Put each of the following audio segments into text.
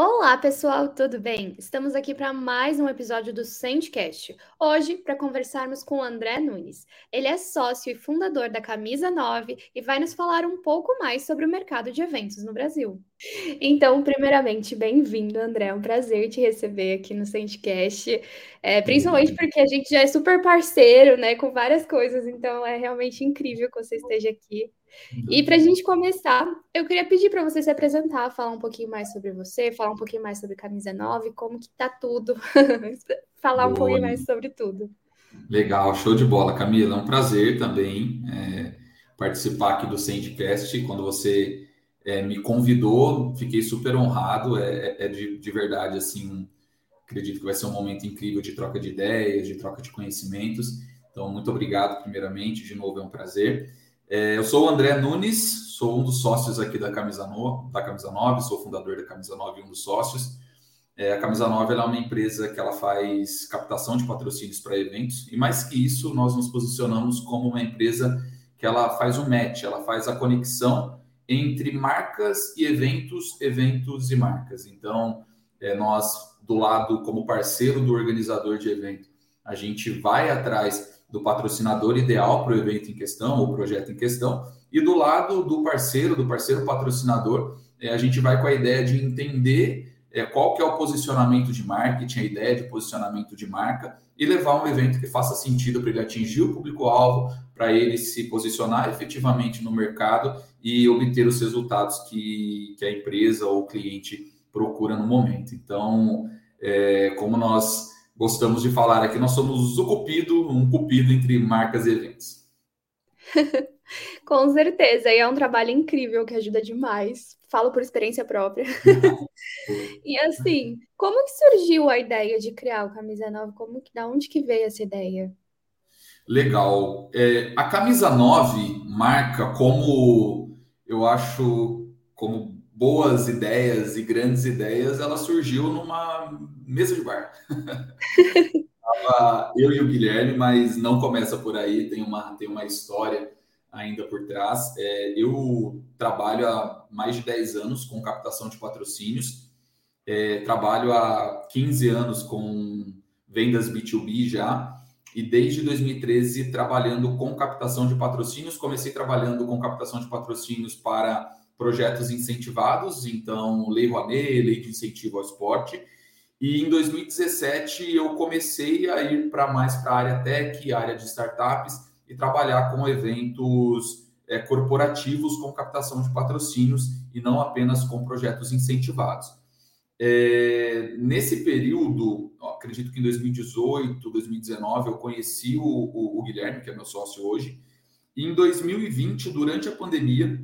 Olá, pessoal, tudo bem? Estamos aqui para mais um episódio do Sandcast. Hoje, para conversarmos com o André Nunes. Ele é sócio e fundador da Camisa 9 e vai nos falar um pouco mais sobre o mercado de eventos no Brasil. Então, primeiramente, bem-vindo, André. É um prazer te receber aqui no Sandcast, é, principalmente porque a gente já é super parceiro, né, com várias coisas, então é realmente incrível que você esteja aqui. E para a gente começar, eu queria pedir para você se apresentar, falar um pouquinho mais sobre você, falar um pouquinho mais sobre Camisa 9, como que tá tudo, falar Boa. um pouquinho mais sobre tudo. Legal, show de bola, Camila. É um prazer também é, participar aqui do Sandcast. Quando você é, me convidou, fiquei super honrado. É, é, é de, de verdade, assim, acredito que vai ser um momento incrível de troca de ideias, de troca de conhecimentos. Então, muito obrigado, primeiramente. De novo, é um prazer. É, eu sou o André Nunes, sou um dos sócios aqui da Camisa, no, da Camisa 9, sou fundador da Camisa 9 e um dos sócios. É, a Camisa 9 é uma empresa que ela faz captação de patrocínios para eventos, e mais que isso, nós nos posicionamos como uma empresa que ela faz o match, ela faz a conexão entre marcas e eventos, eventos e marcas. Então, é, nós, do lado como parceiro do organizador de evento, a gente vai atrás do patrocinador ideal para o evento em questão, ou projeto em questão, e do lado do parceiro, do parceiro patrocinador, é, a gente vai com a ideia de entender é, qual que é o posicionamento de marketing, a ideia de posicionamento de marca, e levar um evento que faça sentido para ele atingir o público-alvo, para ele se posicionar efetivamente no mercado e obter os resultados que, que a empresa ou o cliente procura no momento. Então, é, como nós gostamos de falar aqui, nós somos o cupido, um cupido entre marcas e eventos. Com certeza, e é um trabalho incrível que ajuda demais. Falo por experiência própria. e assim, como que surgiu a ideia de criar o Camisa 9? Como que, da onde que veio essa ideia? Legal. É, a Camisa 9 marca como, eu acho, como boas ideias e grandes ideias, ela surgiu numa mesa de bar. eu e o Guilherme, mas não começa por aí, tem uma, tem uma história ainda por trás. É, eu trabalho há mais de 10 anos com captação de patrocínios, é, trabalho há 15 anos com vendas B2B já, e desde 2013 trabalhando com captação de patrocínios. Comecei trabalhando com captação de patrocínios para projetos incentivados, então Lei Rouanet, Lei de Incentivo ao Esporte. E em 2017 eu comecei a ir para mais para a área tech, área de startups e trabalhar com eventos é, corporativos com captação de patrocínios e não apenas com projetos incentivados. É, nesse período, acredito que em 2018, 2019, eu conheci o, o, o Guilherme, que é meu sócio hoje. E em 2020, durante a pandemia,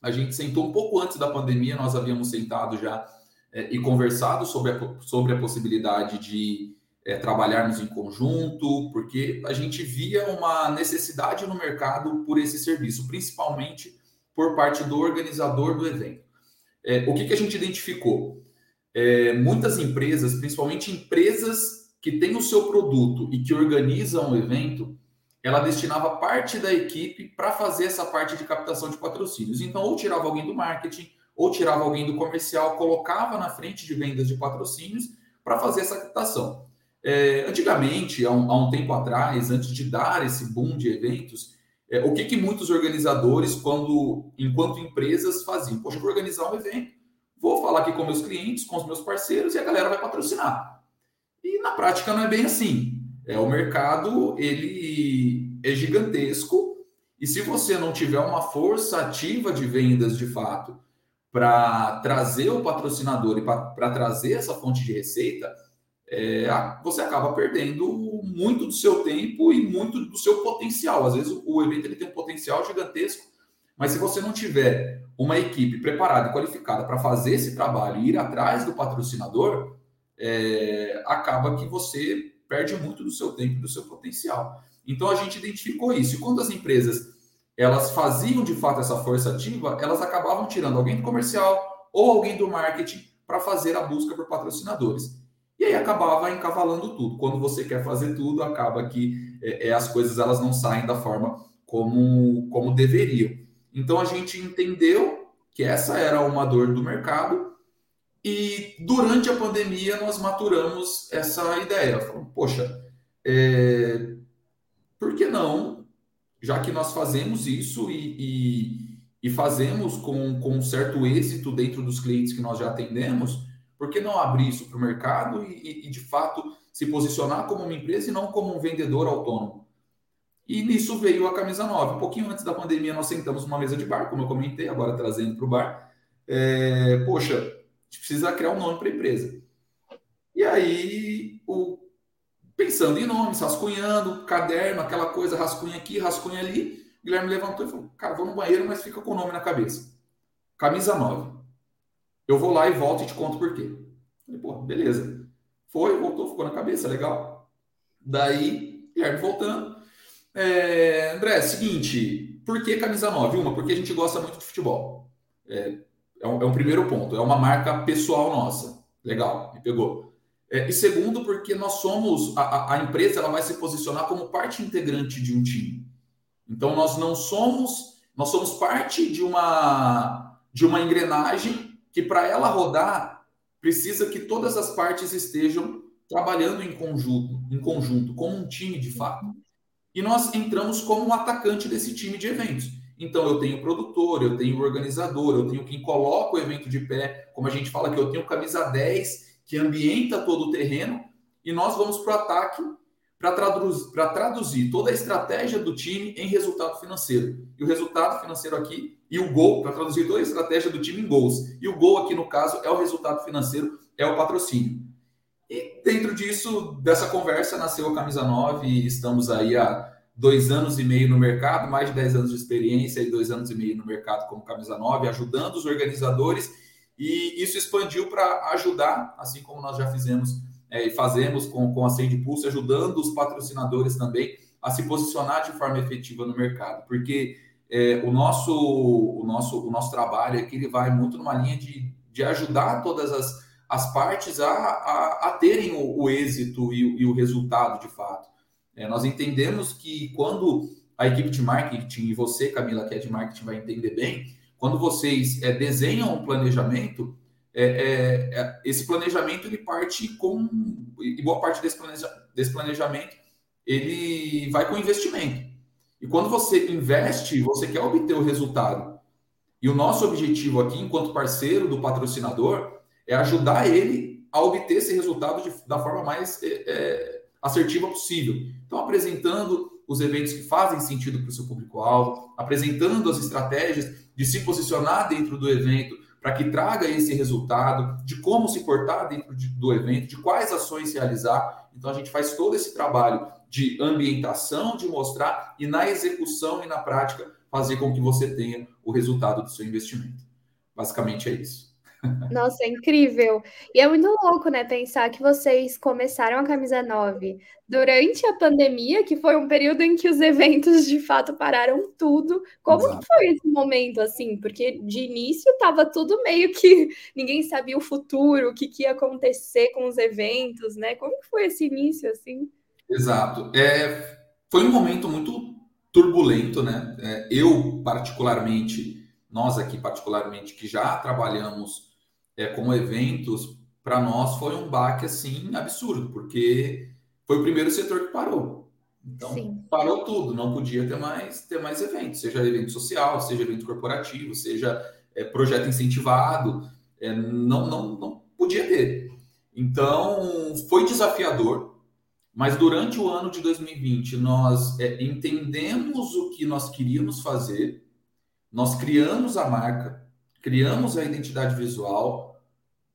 a gente sentou um pouco antes da pandemia, nós havíamos sentado já é, e conversado sobre a, sobre a possibilidade de é, trabalharmos em conjunto, porque a gente via uma necessidade no mercado por esse serviço, principalmente por parte do organizador do evento. É, o que, que a gente identificou? É, muitas empresas, principalmente empresas que têm o seu produto e que organizam o evento, ela destinava parte da equipe para fazer essa parte de captação de patrocínios. Então, ou tirava alguém do marketing, ou tirava alguém do comercial, colocava na frente de vendas de patrocínios para fazer essa captação. É, antigamente, há um, há um, tempo atrás, antes de dar esse boom de eventos, é, o que, que muitos organizadores, quando, enquanto empresas, faziam? Poxa, vou organizar um evento, vou falar aqui com meus clientes, com os meus parceiros e a galera vai patrocinar. E na prática não é bem assim. É, o mercado ele é gigantesco e se você não tiver uma força ativa de vendas de fato para trazer o patrocinador e para trazer essa fonte de receita, é, você acaba perdendo muito do seu tempo e muito do seu potencial. Às vezes o evento ele tem um potencial gigantesco, mas se você não tiver uma equipe preparada e qualificada para fazer esse trabalho e ir atrás do patrocinador, é, acaba que você perde muito do seu tempo e do seu potencial. Então a gente identificou isso. E quando as empresas elas faziam de fato essa força ativa, elas acabavam tirando alguém do comercial ou alguém do marketing para fazer a busca por patrocinadores. E aí acabava encavalando tudo. Quando você quer fazer tudo, acaba que é, é, as coisas elas não saem da forma como, como deveriam. Então a gente entendeu que essa era uma dor do mercado E durante a pandemia nós maturamos essa ideia. Falamos, poxa, é, por que não, já que nós fazemos isso e, e, e fazemos com, com um certo êxito dentro dos clientes que nós já atendemos, por que não abrir isso para o mercado e, e, de fato, se posicionar como uma empresa e não como um vendedor autônomo? E nisso veio a camisa 9. Um pouquinho antes da pandemia, nós sentamos numa mesa de bar, como eu comentei, agora trazendo para o bar. É, poxa, a gente precisa criar um nome para a empresa. E aí, o, pensando em nomes, rascunhando, caderno, aquela coisa, rascunha aqui, rascunha ali. O Guilherme levantou e falou: Cara, vou no banheiro, mas fica com o nome na cabeça. Camisa 9. Eu vou lá e volto e te conto por quê. Falei, pô, beleza. Foi, voltou, ficou na cabeça, legal. Daí, Guilherme voltando. É, André, seguinte, por que camisa 9? Uma, porque a gente gosta muito de futebol. É, é, um, é um primeiro ponto, é uma marca pessoal nossa. Legal, me pegou. É, e segundo, porque nós somos, a, a empresa ela vai se posicionar como parte integrante de um time. Então nós não somos, nós somos parte de uma, de uma engrenagem que para ela rodar precisa que todas as partes estejam trabalhando em conjunto, em conjunto, como um time de fato. E nós entramos como um atacante desse time de eventos. Então eu tenho produtor, eu tenho organizador, eu tenho quem coloca o evento de pé, como a gente fala que eu tenho camisa 10 que ambienta todo o terreno, e nós vamos para o ataque para traduzir, toda a estratégia do time em resultado financeiro. E o resultado financeiro aqui, e o gol, para traduzir toda a estratégia do time em gols. E o gol aqui, no caso, é o resultado financeiro, é o patrocínio. E dentro disso, dessa conversa, nasceu a Camisa 9 e estamos aí há dois anos e meio no mercado, mais de 10 anos de experiência e dois anos e meio no mercado como Camisa 9, ajudando os organizadores. E isso expandiu para ajudar, assim como nós já fizemos é, e fazemos com, com a Send Pulse, ajudando os patrocinadores também a se posicionar de forma efetiva no mercado, porque é, o, nosso, o, nosso, o nosso trabalho aqui ele vai muito numa linha de, de ajudar todas as, as partes a, a, a terem o, o êxito e, e, o resultado de fato. É, nós entendemos que quando a equipe de marketing, e você, Camila, que é de marketing, vai entender bem, quando vocês é, desenham um planejamento, é, é, é, esse planejamento ele parte com e boa parte desse, planeja, desse planejamento ele vai com investimento. E quando você investe, você quer obter o resultado. E o nosso objetivo aqui, enquanto parceiro do patrocinador, é ajudar ele a obter esse resultado de, da forma mais é, é assertiva possível. Então, apresentando os eventos que fazem sentido para o seu público-alvo, apresentando as estratégias de se posicionar dentro do evento para que traga esse resultado, de como se portar dentro de, do evento, de quais ações realizar. Então a gente faz todo esse trabalho de ambientação, de mostrar e na execução e na prática fazer com que você tenha o resultado do seu investimento. Basicamente é isso. Nossa, é incrível. E é muito louco, né, pensar que vocês começaram a camisa 9 durante a pandemia, que foi um período em que os eventos de fato pararam tudo. Como Exato. que foi esse momento assim? Porque de início estava tudo meio que ninguém sabia o futuro, o que, que ia acontecer com os eventos, né? Como que foi esse início assim? Exato. É, foi um momento muito turbulento, né? É, eu particularmente, nós aqui particularmente que já trabalhamos é, como eventos, para nós foi um baque assim absurdo, porque foi o primeiro setor que parou. Então, Sim. parou tudo, não podia ter mais, ter mais eventos, seja evento social, seja evento corporativo, seja é, projeto incentivado, é, não, não, não podia ter. Então, foi desafiador, mas durante o ano de 2020, nós é, entendemos o que nós queríamos fazer, nós criamos a marca, criamos a identidade visual,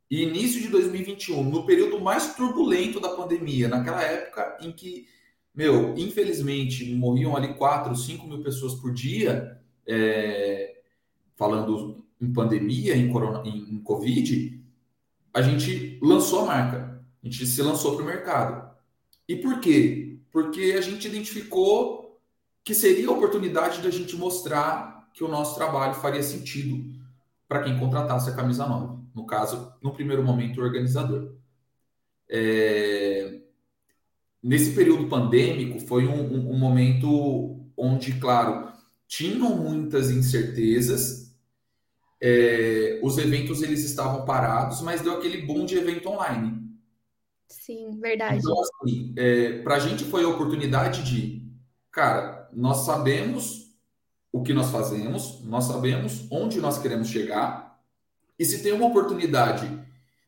e início de 2021, no período mais turbulento da pandemia, naquela época em que, meu, infelizmente morriam ali 4, 5 mil pessoas por dia, é, falando em pandemia, em, corona, em, em Covid, a gente lançou a marca, a gente se lançou para o mercado. E por quê? Porque a gente identificou que seria a oportunidade da gente mostrar que o nosso trabalho faria sentido para quem contratasse a camisa nova no caso, no primeiro momento, o organizador. É... Nesse período pandêmico, foi um, um, um momento onde, claro, tinham muitas incertezas, é, os eventos eles estavam parados, mas deu aquele boom de evento online. Sim, verdade. Então, assim, é, para a gente foi a oportunidade de, cara, nós sabemos o que nós fazemos, nós sabemos onde nós queremos chegar, e se tem uma oportunidade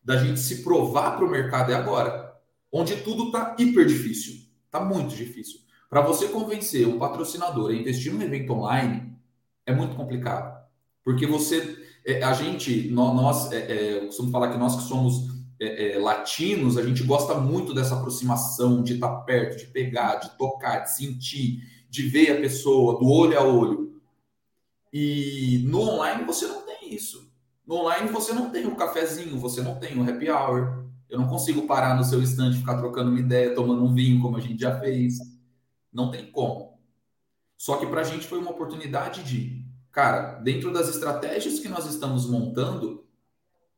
da gente se provar para o mercado é agora, onde tudo está hiper difícil, está muito difícil. Para você convencer um patrocinador a investir num evento online é muito complicado, porque você, é, a gente, nós, é, é, eu costumo falar que nós que somos é, é, latinos, a gente gosta muito dessa aproximação, de estar tá perto, de pegar, de tocar, de sentir, de ver a pessoa do olho a olho. E no online você não tem isso. No online você não tem o cafezinho, você não tem o happy hour. Eu não consigo parar no seu estande, ficar trocando uma ideia, tomando um vinho, como a gente já fez. Não tem como. Só que para a gente foi uma oportunidade de, cara, dentro das estratégias que nós estamos montando,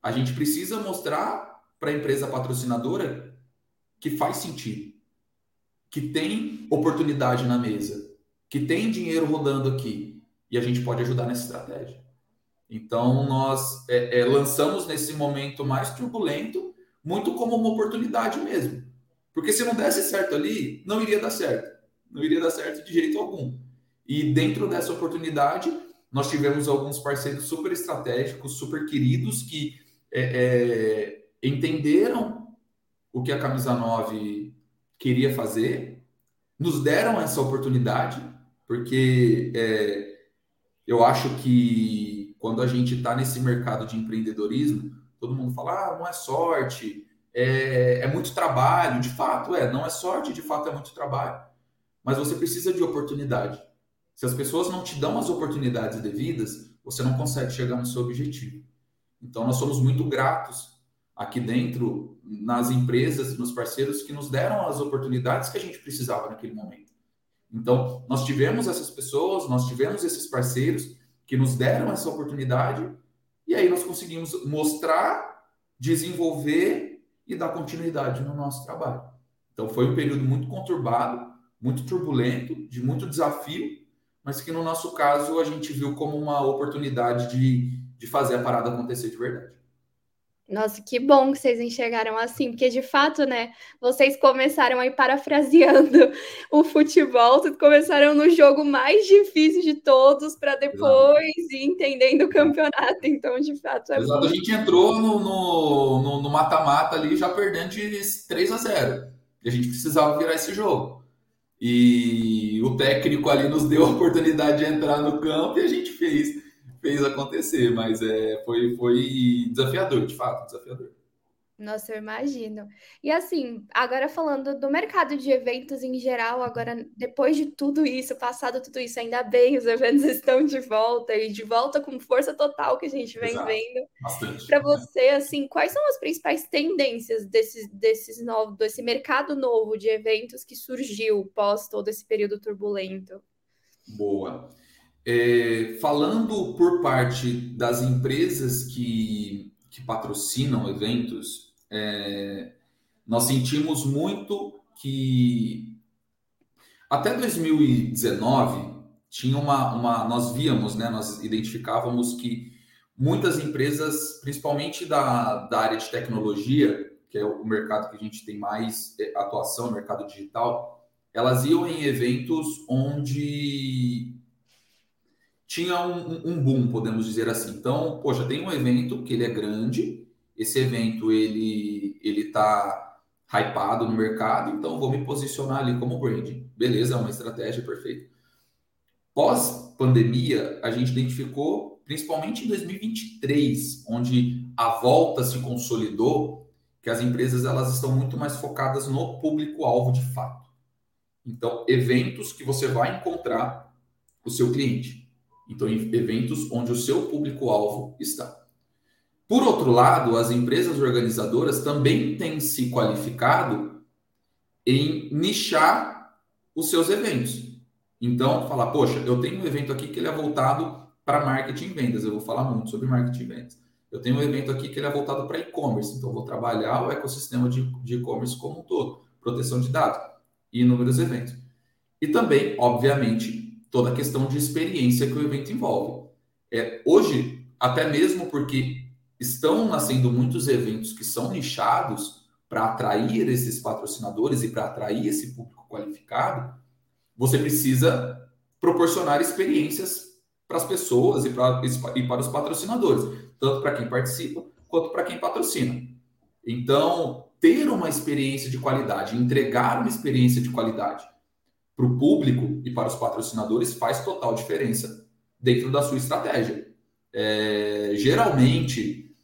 a gente precisa mostrar para a empresa patrocinadora que faz sentido, que tem oportunidade na mesa, que tem dinheiro rodando aqui e a gente pode ajudar nessa estratégia. Então, nós é, é, lançamos nesse momento mais turbulento, muito como uma oportunidade mesmo. Porque se não desse certo ali, não iria dar certo. Não iria dar certo de jeito algum. E dentro dessa oportunidade, nós tivemos alguns parceiros super estratégicos, super queridos, que é, é entenderam o que a Camisa 9 queria fazer, nos deram essa oportunidade, porque é, eu acho que quando a gente está nesse mercado de empreendedorismo, todo mundo fala, ah, não é sorte, é, é muito trabalho. De fato, é, não é sorte, de fato é muito trabalho. Mas você precisa de oportunidade. Se as pessoas não te dão as oportunidades devidas, você não consegue chegar no seu objetivo. Então, nós somos muito gratos aqui dentro, nas empresas, nos parceiros que nos deram as oportunidades que a gente precisava naquele momento. Então, nós tivemos essas pessoas, nós tivemos esses parceiros que nos deram essa oportunidade, e aí nós conseguimos mostrar, desenvolver e dar continuidade no nosso trabalho. Então, foi um período muito conturbado, muito turbulento, de muito desafio, mas que no nosso caso a gente viu como uma oportunidade de, de fazer a parada acontecer de verdade. Nossa, que bom que vocês enxergaram assim, porque de fato, né, vocês começaram aí parafraseando o futebol, vocês começaram no jogo mais difícil de todos para depois ir entendendo o campeonato. Então, de fato, é Exato. Muito... A gente entrou no mata-mata ali já perdendo de 3 a 0. E a gente precisava virar esse jogo. E o técnico ali nos deu a oportunidade de entrar no campo e a gente fez fez acontecer, mas é, foi, foi desafiador, de fato, desafiador. Nossa, eu imagino. E assim, agora falando do mercado de eventos em geral, agora depois de tudo isso, passado tudo isso, ainda bem, os eventos estão de volta e de volta com força total que a gente vem Exato. vendo. Para você, assim, quais são as principais tendências desses, desses novos, desse mercado novo de eventos que surgiu pós todo esse período turbulento? Boa. É, falando por parte das empresas que, que patrocinam eventos, é, nós sentimos muito que até 2019 tinha uma, uma nós víamos, né, nós identificávamos que muitas empresas, principalmente da, da área de tecnologia, que é o mercado que a gente tem mais é, atuação, mercado digital, elas iam em eventos onde tinha um, um, boom, podemos dizer assim. Então, poxa, tem um evento que ele é grande, esse evento ele ele está hypado no mercado, então vou me posicionar ali como branding. Beleza, é uma estratégia perfeita. Pós pandemia, a gente identificou, principalmente em 2023, onde a volta se consolidou, que as empresas elas estão muito mais focadas no público-alvo de fato. Então, eventos que você vai encontrar o seu cliente. Então, eventos onde o seu público-alvo está. Por outro lado, as empresas organizadoras também têm se qualificado em nichar os seus eventos. Então, falar, poxa, eu tenho um evento aqui que ele é voltado para marketing e vendas. Eu vou falar muito sobre marketing e vendas. Eu tenho um evento aqui que ele é voltado para e-commerce. Então, eu vou trabalhar o ecossistema de e-commerce como um todo, proteção de dados e inúmeros eventos. E também, obviamente, toda a questão de experiência que o evento envolve. É, hoje, até mesmo porque estão nascendo muitos eventos que são nichados para atrair esses patrocinadores e para atrair esse público qualificado, você precisa proporcionar experiências para as pessoas e para, e para os patrocinadores, tanto para quem participa quanto para quem patrocina. Então, ter uma experiência de qualidade, entregar uma experiência de qualidade para o público e para os patrocinadores faz total diferença dentro da sua estratégia. É, geralmente,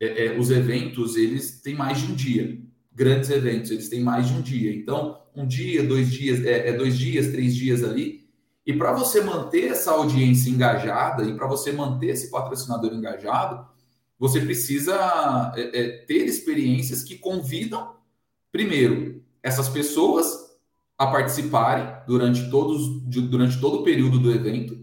é, é, os eventos eles têm mais de um dia. Grandes eventos eles têm mais de um dia. Então, um dia, dois dias, é, é dois dias, três dias ali. E para você manter essa audiência engajada e para você manter esse patrocinador engajado, você precisa é, é, ter experiências que convidam, primeiro, essas pessoas a participarem durante, todos, durante todo o período do evento.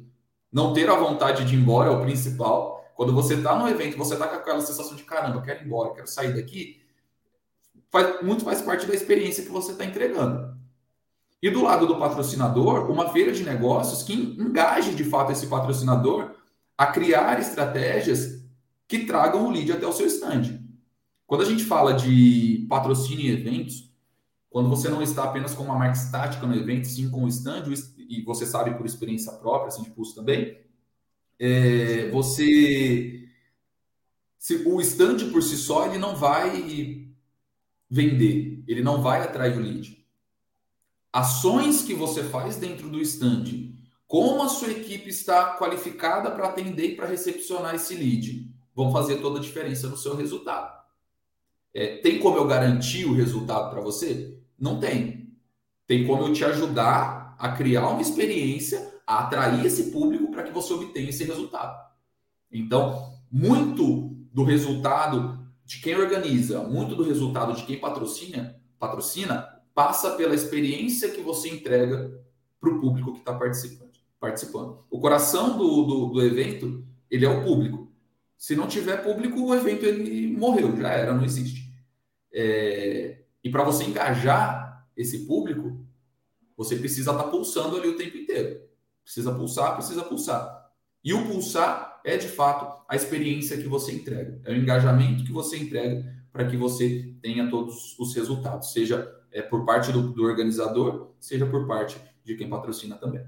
Não ter a vontade de ir embora é o principal. Quando você está no evento, você está com aquela sensação de caramba, quero ir embora, quero sair daqui. Faz, muito faz parte da experiência que você está entregando. E do lado do patrocinador, uma feira de negócios que engaje de fato esse patrocinador a criar estratégias que tragam o lead até o seu stand. Quando a gente fala de patrocínio em eventos, quando você não está apenas com uma marca estática no evento, sim com o stand, e você sabe por experiência própria, assim, de pulso também, é, você. Se, o stand por si só, ele não vai vender, ele não vai atrair o lead. Ações que você faz dentro do stand, como a sua equipe está qualificada para atender e para recepcionar esse lead, vão fazer toda a diferença no seu resultado. É, tem como eu garantir o resultado para você? Não tem. Tem como eu te ajudar a criar uma experiência, a atrair esse público para que você obtenha esse resultado. Então, muito do resultado de quem organiza, muito do resultado de quem patrocina, patrocina passa pela experiência que você entrega para o público que está participando, participando. O coração do, do, do evento ele é o público. Se não tiver público, o evento ele morreu, já era, não existe. É... E para você engajar esse público, você precisa estar tá pulsando ali o tempo inteiro. Precisa pulsar, precisa pulsar. E o pulsar é de fato a experiência que você entrega, é o engajamento que você entrega para que você tenha todos os resultados, seja é, por parte do, do organizador, seja por parte de quem patrocina também.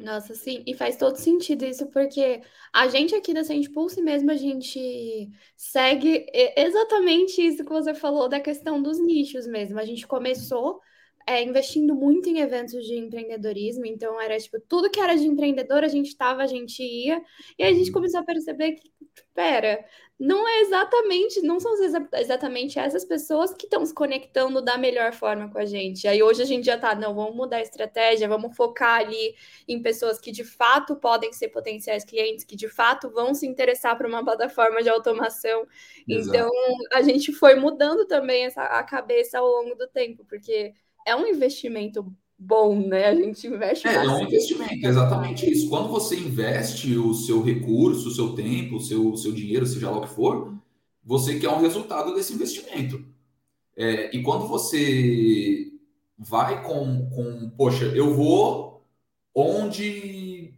Nossa, sim, e faz todo sentido isso, porque a gente aqui da Sente Pulse mesmo, a gente segue exatamente isso que você falou da questão dos nichos mesmo. A gente começou é, investindo muito em eventos de empreendedorismo, então era tipo, tudo que era de empreendedor, a gente estava, a gente ia, e a gente uhum. começou a perceber que, pera, não é exatamente, não são exatamente essas pessoas que estão se conectando da melhor forma com a gente. Aí hoje a gente já tá, não, vamos mudar a estratégia, vamos focar ali em pessoas que de fato podem ser potenciais clientes, que de fato vão se interessar por uma plataforma de automação. Exato. Então a gente foi mudando também essa, a cabeça ao longo do tempo, porque é um investimento bom, né? A gente investe. É, é um investimento, exatamente isso. Quando você investe o seu recurso, o seu tempo, o seu, o seu dinheiro, seja lá o que for, você quer um resultado desse investimento. É, e quando você vai com, com, poxa, eu vou onde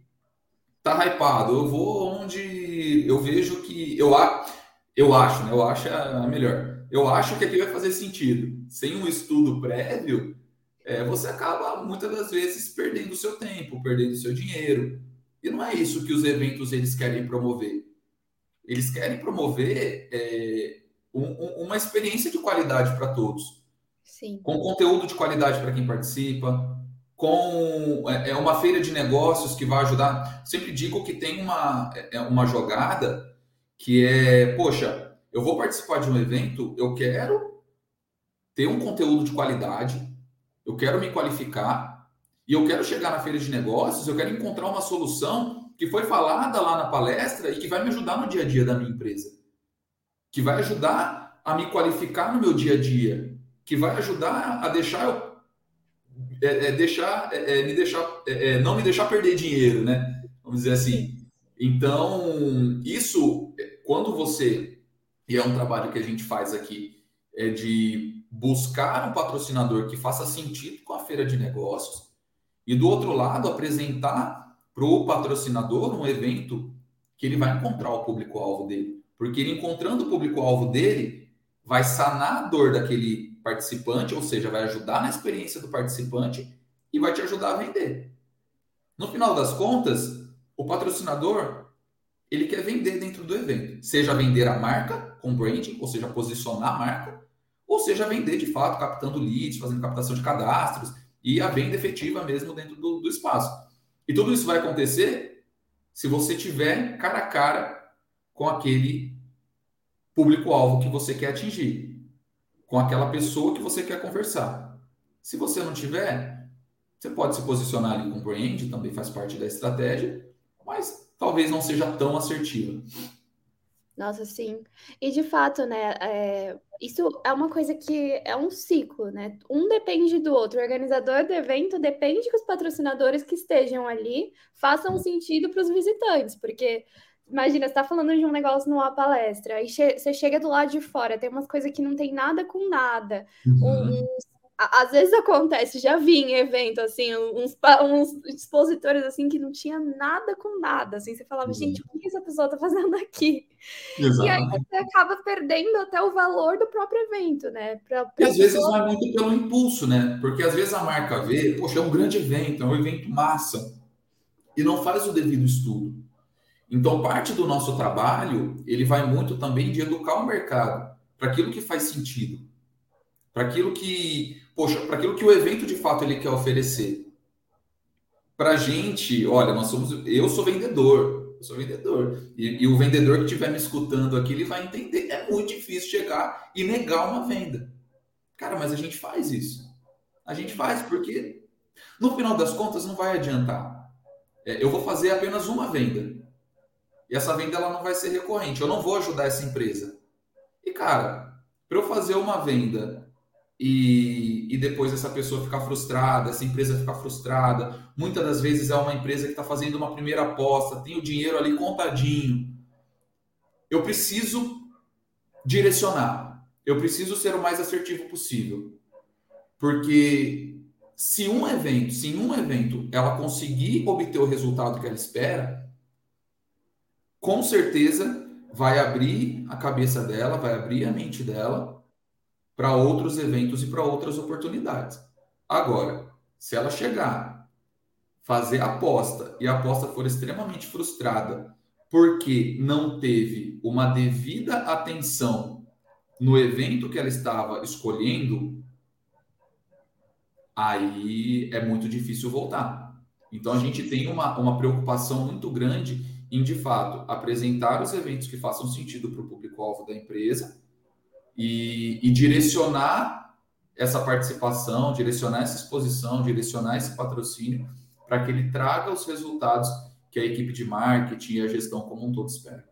tá hypado, eu vou onde eu vejo que eu, eu acho, né? Eu acho a melhor. Eu acho que aqui vai fazer sentido. Sem um estudo prévio, é, você acaba muitas das vezes perdendo o seu tempo, perdendo o seu dinheiro. E não é isso que os eventos eles querem promover. Eles querem promover é, um, um, uma experiência de qualidade para todos. Sim. Com conteúdo de qualidade para quem participa, com é, é, uma feira de negócios que vai ajudar. Sempre digo que tem uma, é, é uma jogada que é, poxa, eu vou participar de um evento, eu quero ter um conteúdo de qualidade, eu quero me qualificar e eu quero chegar na feira de negócios, eu quero encontrar uma solução que foi falada lá na palestra e que vai me ajudar no dia a dia da minha empresa, que vai ajudar a me qualificar no meu dia a dia, que vai ajudar a deixar eu é, é, deixar é, é me deixar é, é, não me deixar perder dinheiro, né? Vamos dizer assim. Então isso quando você e é um trabalho que a gente faz aqui é de buscar um patrocinador que faça sentido com a feira de negócios e, do outro lado, apresentar para o patrocinador um evento que ele vai encontrar o público-alvo dele. Porque ele encontrando o público-alvo dele, vai sanar a dor daquele participante, ou seja, vai ajudar na experiência do participante e vai te ajudar a vender. No final das contas, o patrocinador ele quer vender dentro do evento, seja vender a marca com branding, ou seja, posicionar a marca, ou seja, vender de fato, captando leads, fazendo captação de cadastros e a venda efetiva mesmo dentro do, do espaço. E tudo isso vai acontecer se você tiver cara a cara com aquele público-alvo que você quer atingir, com aquela pessoa que você quer conversar. Se você não tiver, você pode se posicionar ali com brand, também faz parte da estratégia, mas talvez não seja tão assertiva. Nossa, sim. E de fato, né, é, isso é uma coisa que é um ciclo, né? Um depende do outro. O organizador do evento depende que os patrocinadores que estejam ali façam sentido para os visitantes, porque imagina, você está falando de um negócio numa palestra, aí che você chega do lado de fora, tem umas coisas que não tem nada com nada, uhum. uns às vezes acontece, já vi em evento, assim, uns, uns expositores, assim, que não tinha nada com nada, assim, você falava, gente, o que essa pessoa tá fazendo aqui? Exato. E aí você acaba perdendo até o valor do próprio evento, né? Pra, pra e às pessoa... vezes vai muito pelo impulso, né? Porque às vezes a marca vê, poxa, é um grande evento, é um evento massa, e não faz o devido estudo. Então, parte do nosso trabalho, ele vai muito também de educar o mercado para aquilo que faz sentido, para aquilo que poxa, para aquilo que o evento de fato ele quer oferecer. Para a gente, olha, nós somos, eu sou vendedor, eu sou vendedor, e, e, o vendedor que estiver me escutando aqui, ele vai entender, é muito difícil chegar e negar uma venda. Cara, mas a gente faz isso. A gente faz porque, no final das contas, não vai adiantar. É, eu vou fazer apenas uma venda. E essa venda ela não vai ser recorrente. Eu não vou ajudar essa empresa. E, cara, para eu fazer uma venda e, e depois essa pessoa ficar frustrada, essa empresa ficar frustrada. Muitas das vezes é uma empresa que está fazendo uma primeira aposta, tem o dinheiro ali contadinho. Eu preciso direcionar, eu preciso ser o mais assertivo possível. Porque se um evento, se em um evento ela conseguir obter o resultado que ela espera, com certeza vai abrir a cabeça dela, vai abrir a mente dela para outros eventos e para outras oportunidades. Agora, se ela chegar, fazer aposta e a aposta for extremamente frustrada porque não teve uma devida atenção no evento que ela estava escolhendo, aí é muito difícil voltar. Então a gente tem uma, uma preocupação muito grande em, de fato, apresentar os eventos que façam sentido para o público-alvo da empresa e, e direcionar essa participação, direcionar essa exposição, direcionar esse patrocínio para que ele traga os resultados que a equipe de marketing e a gestão como um todo espera.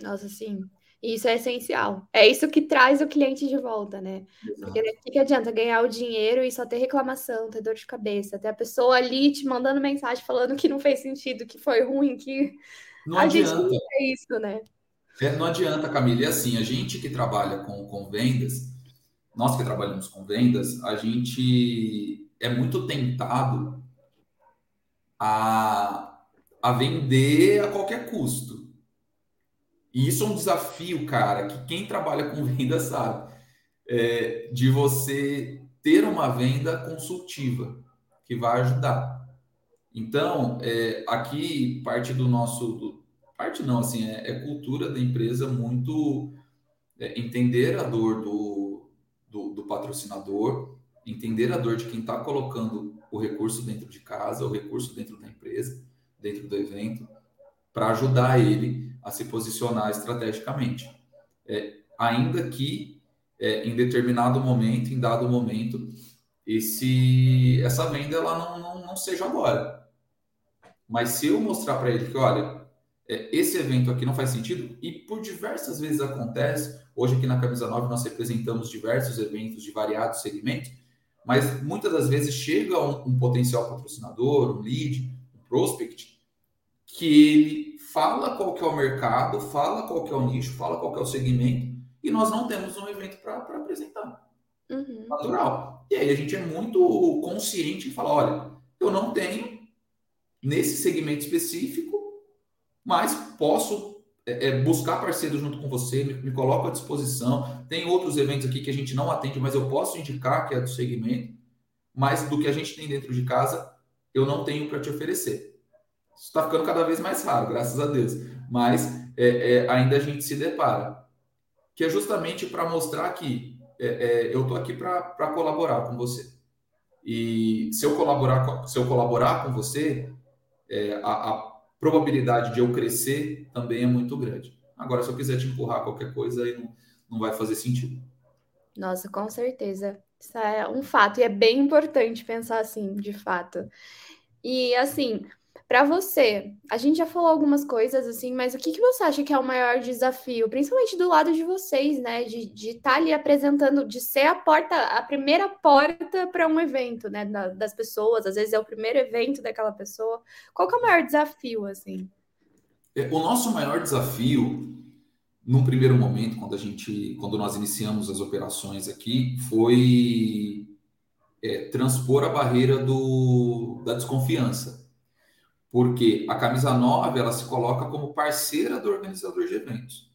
Nossa, sim. Isso é essencial. É isso que traz o cliente de volta, né? Exato. Porque o que adianta ganhar o dinheiro e só ter reclamação, ter dor de cabeça, ter a pessoa ali te mandando mensagem falando que não fez sentido, que foi ruim, que não a adianta. gente não é isso, né? É, não adianta, Camila. E assim, a gente que trabalha com, com vendas, nós que trabalhamos com vendas, a gente é muito tentado a, a vender a qualquer custo. E isso é um desafio, cara, que quem trabalha com venda sabe. É, de você ter uma venda consultiva que vai ajudar. Então, é, aqui parte do nosso do, parte não, assim, é, é cultura da empresa muito é, entender a dor do, do, do, patrocinador, entender a dor de quem está colocando o recurso dentro de casa, o recurso dentro da empresa, dentro do evento, para ajudar ele a se posicionar estrategicamente. É, ainda que é, em determinado momento, em dado momento, esse, essa venda ela não, não, não seja agora. Mas se eu mostrar para ele que, olha, esse evento aqui não faz sentido e por diversas vezes acontece. Hoje aqui na Camisa 9 nós representamos diversos eventos de variados segmentos, mas muitas das vezes chega um, um potencial patrocinador, um lead, um prospect, que ele fala qual que é o mercado, fala qual que é o nicho, fala qual que é o segmento e nós não temos um evento para apresentar. Uhum. Natural. E aí a gente é muito consciente e fala, olha, eu não tenho nesse segmento específico mas posso é, é, buscar parceiro junto com você, me, me coloco à disposição. Tem outros eventos aqui que a gente não atende, mas eu posso indicar que é do segmento, mas do que a gente tem dentro de casa, eu não tenho para te oferecer. Isso está ficando cada vez mais raro, graças a Deus. Mas é, é, ainda a gente se depara. Que é justamente para mostrar que é, é, eu estou aqui para colaborar com você. E se eu colaborar, se eu colaborar com você, a, a, probabilidade de eu crescer também é muito grande. Agora, se eu quiser te empurrar qualquer coisa, aí não, não vai fazer sentido. Nossa, com certeza. Isso é um fato, e é bem importante pensar assim, de fato. E assim, para você, a gente já falou algumas coisas assim, mas o que, que você acha que é o maior desafio, principalmente do lado de vocês, né? De estar tá ali apresentando, de ser a porta, a primeira porta para um evento, né? das pessoas, às vezes é o primeiro evento daquela pessoa. Qual que é o maior desafio, assim? É, o nosso maior desafio, num primeiro momento, quando a gente, quando nós iniciamos as operações aqui, foi é, transpor a barreira do, da desconfiança porque a camisa 9 ela se coloca como parceira do organizador de eventos.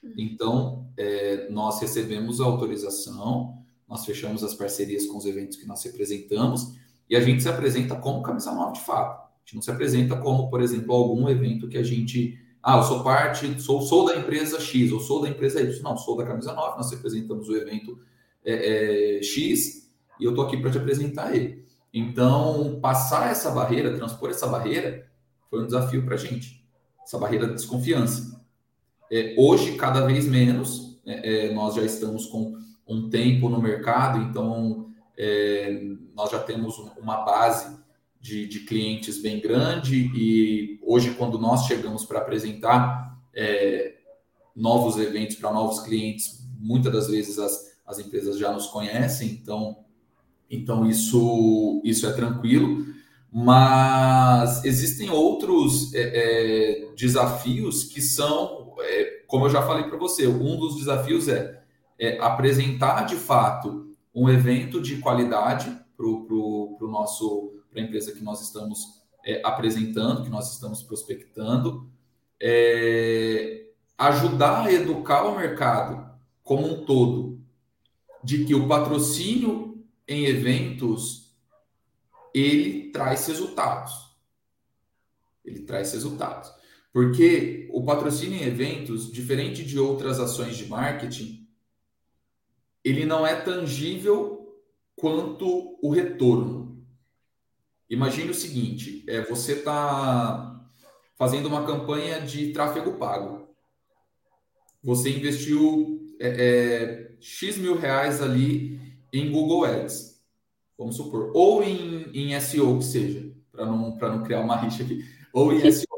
Uhum. Então, é, nós recebemos a autorização, nós fechamos as parcerias com os eventos que nós representamos e a gente se apresenta como camisa 9 de fato. A gente não se apresenta como, por exemplo, algum evento que a gente. Ah, eu sou parte, sou, sou da empresa X, ou sou da empresa Y. Não, sou da camisa 9, nós representamos o evento é, é, X e eu estou aqui para te apresentar ele. Então, passar essa barreira, transpor essa barreira, foi um desafio para a gente. Essa barreira de desconfiança. É, hoje, cada vez menos, é, é, nós já estamos com um tempo no mercado, então é, nós já temos uma base de, de, clientes bem grande e hoje, quando nós chegamos para apresentar é, novos eventos para novos clientes, muitas das vezes as, as empresas já nos conhecem, então então, isso, isso é tranquilo. Mas existem outros é, é, desafios que são, é, como eu já falei para você, um dos desafios é, é apresentar de fato um evento de qualidade para o nosso para a empresa que nós estamos é, apresentando, que nós estamos prospectando, é, ajudar a educar o mercado como um todo de que o patrocínio em eventos, ele traz resultados. Ele traz resultados. Porque o patrocínio em eventos, diferente de outras ações de marketing, ele não é tangível quanto o retorno. Imagine o seguinte: é, você está fazendo uma campanha de tráfego pago. Você investiu é, é, X mil reais ali em Google Ads, vamos supor, ou em, em SEO que seja, para não, não criar uma rixa aqui, ou em SEO.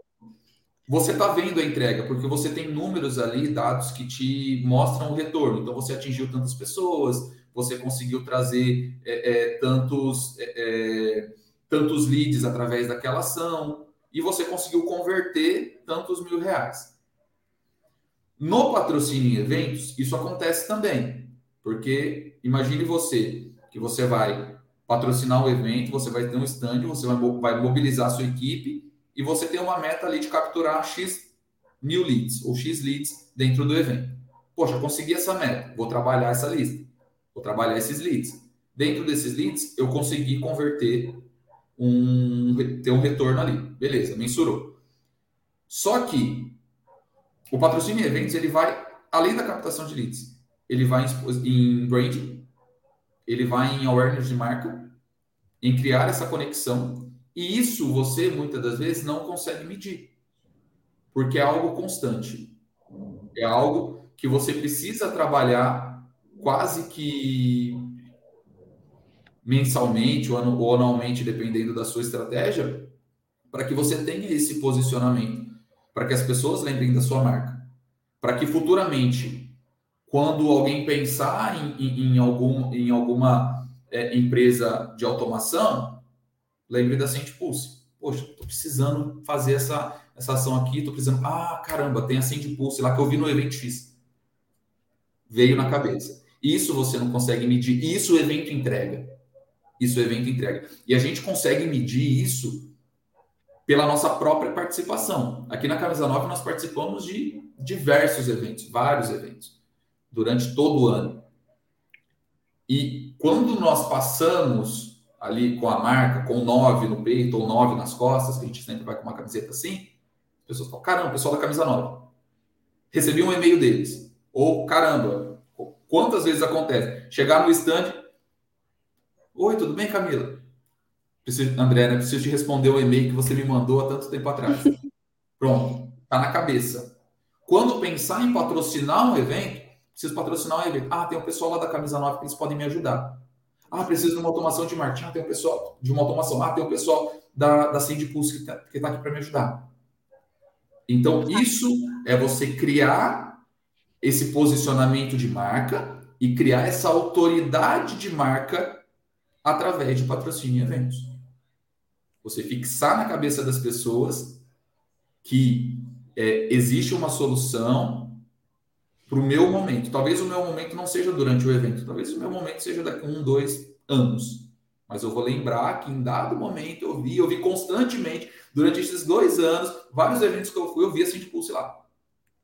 Você está vendo a entrega, porque você tem números ali, dados que te mostram o retorno. Então, você atingiu tantas pessoas, você conseguiu trazer é, é, tantos, é, é tantos leads através daquela ação, e você conseguiu converter tantos mil reais. No patrocínio em eventos, isso acontece também. Porque imagine você que você vai patrocinar o evento, você vai ter um stand, você vai, vai mobilizar a sua equipe e você tem uma meta ali de capturar X mil leads ou X leads dentro do evento. Poxa, consegui essa meta, vou trabalhar essa lista, vou trabalhar esses leads. Dentro desses leads, eu consegui converter um ter um retorno ali. Beleza, mensurou. Só que o patrocínio em eventos ele vai além da captação de leads ele vai em branding, ele vai em awareness de marca, em criar essa conexão. E isso você, muitas das vezes, não consegue medir, porque é algo constante. É algo que você precisa trabalhar quase que mensalmente ou anualmente, dependendo da sua estratégia, para que você tenha esse posicionamento, para que as pessoas lembrem da sua marca, para que futuramente quando alguém pensar em, em, em algum, em alguma é, empresa de automação, lembre da Sente Pulse. Poxa, estou precisando fazer essa, essa ação aqui, estou precisando. Ah, caramba, tem a Sente Pulse lá que eu vi no evento X. Veio na cabeça. Isso você não consegue medir. Isso o evento entrega. Isso o evento entrega. E a gente consegue medir isso pela nossa própria participação. Aqui na Camisa 9 nós participamos de diversos eventos, vários eventos, durante todo o ano. E quando nós passamos ali com a marca, com 9 no peito ou 9 nas costas, que a gente sempre vai com uma camiseta assim, as pessoas falam, caramba, pessoal da Camisa 9. Recebi um e-mail deles. Ou, caramba, quantas vezes acontece? Chegar no stand, Oi, tudo bem, Camila? Preciso, André, né? preciso te responder o e-mail que você me mandou há tanto tempo atrás. Pronto, tá na cabeça. Quando pensar em patrocinar um evento, preciso patrocinar um evento. Ah, tem um pessoal lá da Camisa 9 que eles podem me ajudar. Ah, preciso de uma automação de marketing. Ah, tem um pessoal de uma automação. Ah, tem um pessoal da, da Pulse que está tá aqui para me ajudar. Então, isso é você criar esse posicionamento de marca e criar essa autoridade de marca através de patrocínio em eventos. Você fixar na cabeça das pessoas que é, existe uma solução para o meu momento. Talvez o meu momento não seja durante o evento, talvez o meu momento seja daqui a um, dois anos. Mas eu vou lembrar que em dado momento eu vi, eu vi constantemente, durante esses dois anos, vários eventos que eu fui, eu vi assim de pulse lá.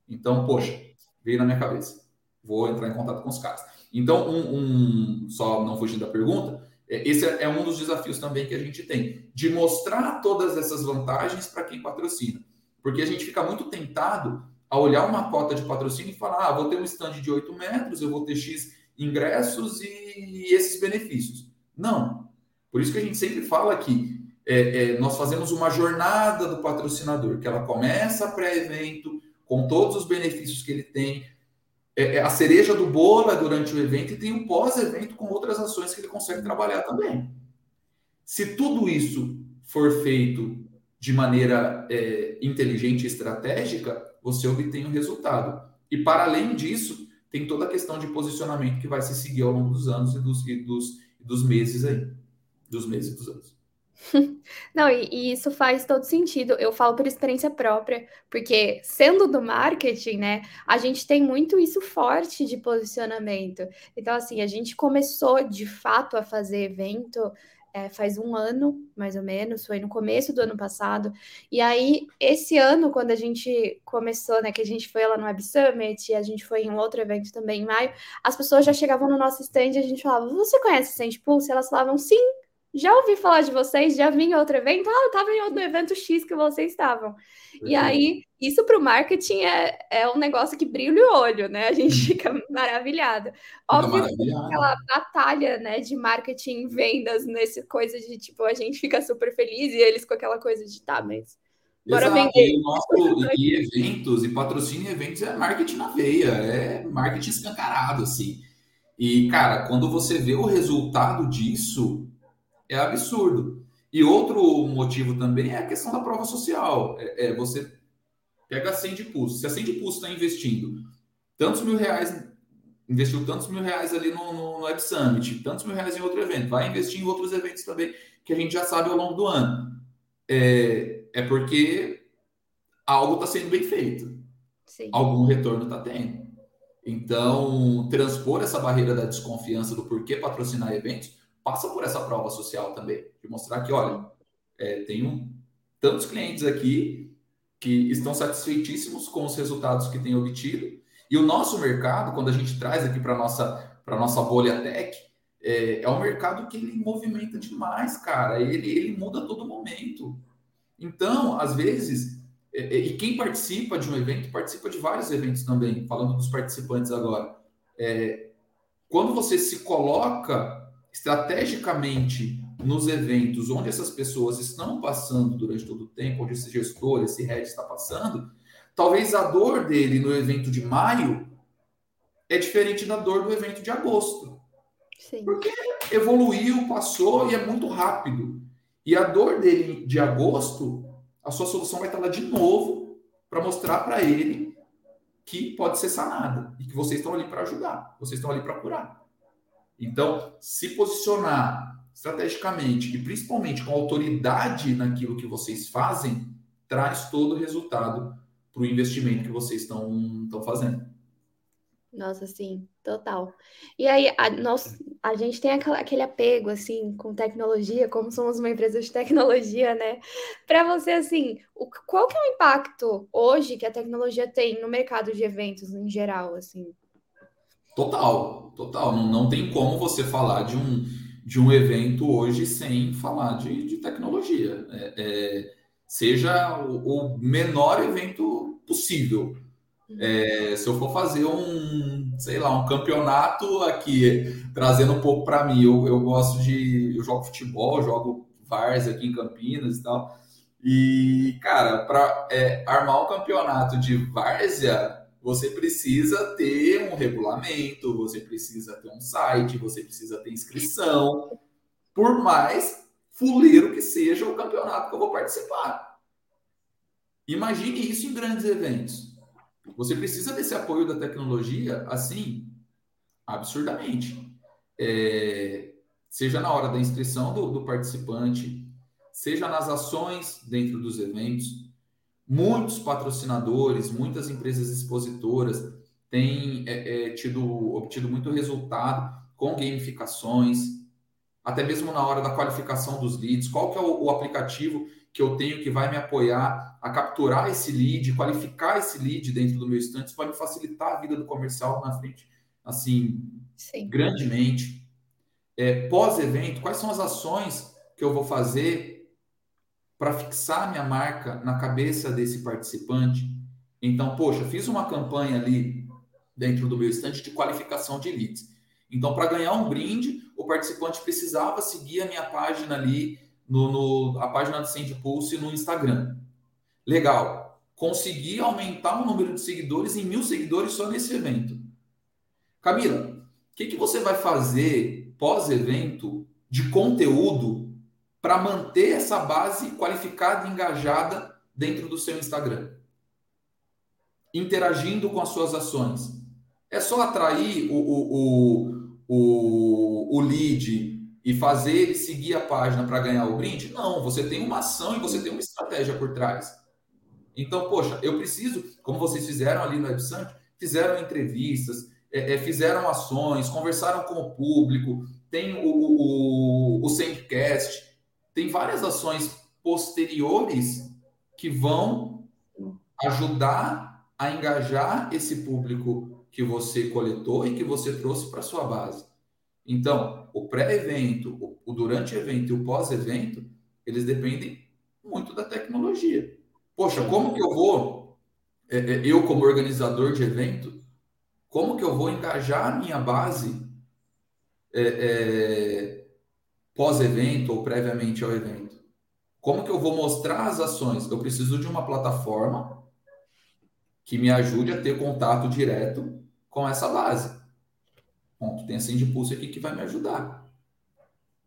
Então, poxa, veio na minha cabeça. Vou entrar em contato com os caras. Então, um, um só não fugindo da pergunta, é, esse é, é um dos desafios também que a gente tem, de mostrar todas essas vantagens para quem patrocina. Porque a gente fica muito tentado a olhar uma cota de patrocínio e falar: ah, vou ter um stand de 8 metros, eu vou ter X ingressos e esses benefícios. Não. Por isso que a gente sempre fala que é, é, nós fazemos uma jornada do patrocinador, que ela começa pré-evento, com todos os benefícios que ele tem, é, é, a cereja do bolo é durante o evento e tem o pós-evento com outras ações que ele consegue trabalhar também. Se tudo isso for feito de maneira é, inteligente e estratégica, você obtém o resultado. E para além disso, tem toda a questão de posicionamento que vai se seguir ao longo dos anos e dos, e dos, dos meses aí, dos meses e dos anos. Não, e, e, isso faz todo sentido. Eu falo por experiência própria, porque sendo do marketing, né, a gente tem muito isso forte de posicionamento. Então, assim, a gente começou de fato a fazer evento é, faz um ano, mais ou menos, foi no começo do ano passado. E aí, esse ano, quando a gente começou, né, que a gente foi lá no Web Summit e a gente foi em um outro evento também em maio, as pessoas já chegavam no nosso stand e a gente falava: Você conhece Send Pulse? Elas falavam sim já ouvi falar de vocês, já vim em outro evento, ah, eu estava em outro evento X que vocês estavam. E aí, isso para o marketing é, é um negócio que brilha o olho, né? A gente uhum. fica maravilhado. Óbvio que aquela batalha né, de marketing e vendas, nesse coisa de tipo, a gente fica super feliz e eles com aquela coisa de tá, mas bora Exato. vender. E, nosso, e eventos, e patrocínio eventos é marketing na veia, é marketing escancarado, assim. E, cara, quando você vê o resultado disso, é absurdo. E outro motivo também é a questão da prova social. É, é você pega a Sendipulse. Se a Sendipulse está investindo tantos mil reais, investiu tantos mil reais ali no, no, no Web Summit, tantos mil reais em outro evento, vai investir em outros eventos também que a gente já sabe ao longo do ano. É, é porque algo está sendo bem feito. Sim. Algum retorno está tendo. Então, transpor essa barreira da desconfiança do porquê patrocinar eventos passa por essa prova social também, de mostrar que, olha, é, tenho tantos clientes aqui que estão satisfeitíssimos com os resultados que têm obtido. E o nosso mercado, quando a gente traz aqui para a nossa, nossa bolha tech, é, é um mercado que ele movimenta demais, cara. Ele, ele muda a todo momento. Então, às vezes, é, é, e quem participa de um evento, participa de vários eventos também, falando dos participantes agora. É, quando você se coloca estrategicamente nos eventos onde essas pessoas estão passando durante todo o tempo, onde esse gestor, esse head está passando, talvez a dor dele no evento de maio é diferente da dor do evento de agosto. Sim. Porque evoluiu, passou e é muito rápido. E a dor dele de agosto, a sua solução vai estar lá de novo para mostrar para ele que pode ser sanada e que vocês estão ali para ajudar, vocês estão ali para curar. Então, se posicionar estrategicamente e principalmente com autoridade naquilo que vocês fazem, traz todo o resultado para o investimento que vocês estão fazendo. Nossa, sim, total. E aí, a, nós, a gente tem aquele apego, assim, com tecnologia, como somos uma empresa de tecnologia, né? Para você, assim, o, qual que é o impacto hoje que a tecnologia tem no mercado de eventos em geral, assim? Total, total. Não, não tem como você falar de um, de um evento hoje sem falar de, de tecnologia. É, é, seja o, o menor evento possível é, se eu for fazer um, sei lá, um campeonato aqui, trazendo um pouco para mim, eu, eu gosto de. Eu jogo futebol, jogo VARS aqui em Campinas e tal. E, cara, para é, armar um campeonato de várzea, você precisa ter um regulamento, você precisa ter um site, você precisa ter inscrição. Por mais fuleiro que seja o campeonato que eu vou participar. Imagine isso em grandes eventos. Você precisa desse apoio da tecnologia, assim, absurdamente. É, seja na hora da inscrição do, do participante, seja nas ações dentro dos eventos. Muitos patrocinadores, muitas empresas expositoras têm é, é, tido, obtido muito resultado com gamificações, até mesmo na hora da qualificação dos leads. Qual que é o, o aplicativo que eu tenho que vai me apoiar a capturar esse lead, qualificar esse lead dentro do meu estante, isso vai me facilitar a vida do comercial na frente, assim, Sim. grandemente. É, Pós-evento, quais são as ações que eu vou fazer para fixar minha marca na cabeça desse participante? Então, poxa, fiz uma campanha ali dentro do meu estante de qualificação de leads. Então, para ganhar um brinde, o participante precisava seguir a minha página ali no, no a página do Send Pulse no Instagram. Legal. Consegui aumentar o número de seguidores em mil seguidores só nesse evento. Camila, o que, que você vai fazer pós-evento de conteúdo para manter essa base qualificada e engajada dentro do seu Instagram? Interagindo com as suas ações. É só atrair o, o, o, o, lead e fazer ele seguir a página para ganhar o brinde? Não, você tem uma ação e você tem uma estratégia por trás. Então, poxa, eu preciso, como vocês fizeram ali no WebSante, fizeram entrevistas, é, é, fizeram ações, conversaram com o público, tem o, o, o Sendcast, tem várias ações posteriores que vão ajudar a engajar esse público que você coletou e que você trouxe para sua base. Então, o pré-evento, o durante evento e o pós-evento, eles dependem muito da tecnologia. Poxa, como que eu vou, é, é, eu como organizador de evento, como que eu vou engajar a minha base é, é, pós-evento ou previamente ao evento? Como que eu vou mostrar as ações? Eu preciso de uma plataforma que me ajude a ter contato direto com essa base. Ponto. Tem a Sendpulse aqui que vai me ajudar.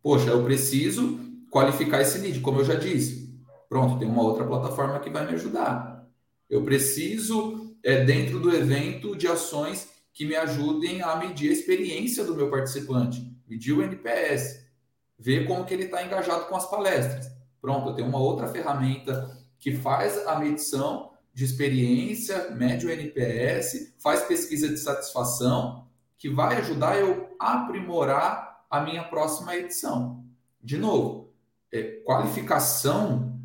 Poxa, eu preciso qualificar esse lead, como eu já disse. Pronto, tem uma outra plataforma que vai me ajudar. Eu preciso, é, dentro do evento, de ações que me ajudem a medir a experiência do meu participante, medir o NPS, ver como que ele está engajado com as palestras. Pronto, eu tenho uma outra ferramenta que faz a medição de experiência, mede o NPS, faz pesquisa de satisfação que vai ajudar eu a aprimorar a minha próxima edição. De novo, é, qualificação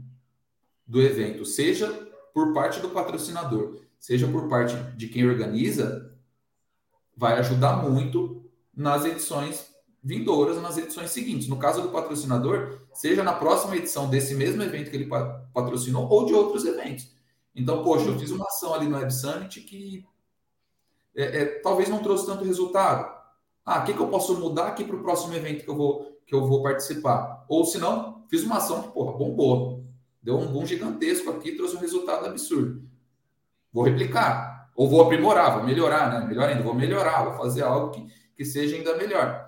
do evento, seja por parte do patrocinador, seja por parte de quem organiza, vai ajudar muito nas edições vindouras, nas edições seguintes. No caso do patrocinador, seja na próxima edição desse mesmo evento que ele patrocinou ou de outros eventos. Então, poxa, eu fiz uma ação ali no Web Summit que é, é, talvez não trouxe tanto resultado. Ah, o que, que eu posso mudar aqui para o próximo evento que eu vou, que eu vou participar? Ou se não, fiz uma ação que, porra, bombou. Deu um boom gigantesco aqui, trouxe um resultado absurdo. Vou replicar. Ou vou aprimorar, vou melhorar, né? Melhor ainda, vou melhorar, vou fazer algo que, que seja ainda melhor.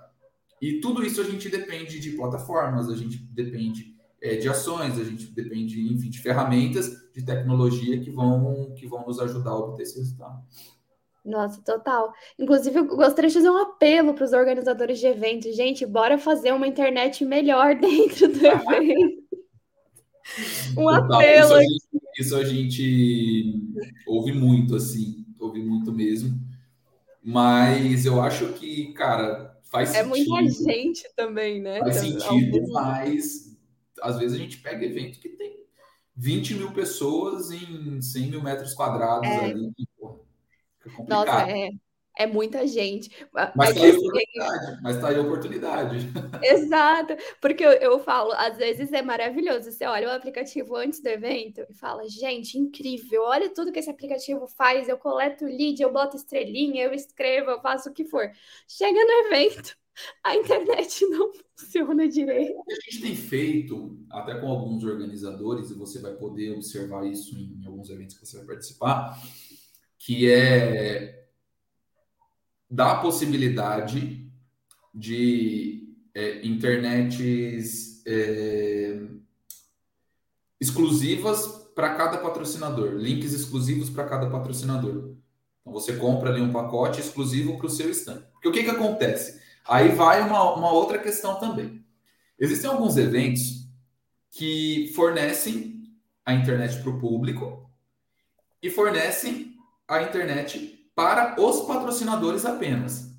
E tudo isso a gente depende de plataformas, a gente depende é, de ações, a gente depende, enfim, de ferramentas de tecnologia que vão, que vão nos ajudar a obter esse resultado. Nossa, total. Inclusive, eu gostaria de fazer um apelo para os organizadores de eventos. Gente, bora fazer uma internet melhor dentro do evento. Um total. apelo. Isso a, gente, isso a gente ouve muito, assim, ouve muito mesmo. Mas eu acho que, cara, faz é sentido. muita gente também, né? Faz Então, sentido, alguns- mas às vezes a gente pega evento que tem 20 mil pessoas em 100 mil metros quadrados É. ali. porra, fica Nossa, complicado. é, é muita gente. Mas É tá que aí a oportunidade. Mas tá aí a oportunidade. Exato, porque eu, eu falo, às vezes é maravilhoso. Você olha o aplicativo antes do evento e fala, gente, incrível, olha tudo que esse aplicativo faz. Eu coleto lead, eu boto estrelinha, eu escrevo, eu faço o que for. Chega no evento, a internet não funciona direito. O que a gente tem feito, até com alguns organizadores, e você vai poder observar isso em alguns eventos que você vai participar, que é dar a possibilidade de é, internets é, exclusivas para cada patrocinador, links exclusivos para cada patrocinador. Então você compra ali um pacote exclusivo para o seu stand. Porque o que, que acontece? Aí vai uma, uma outra questão também. Existem alguns eventos que fornecem a internet para o público e fornecem a internet para os patrocinadores apenas.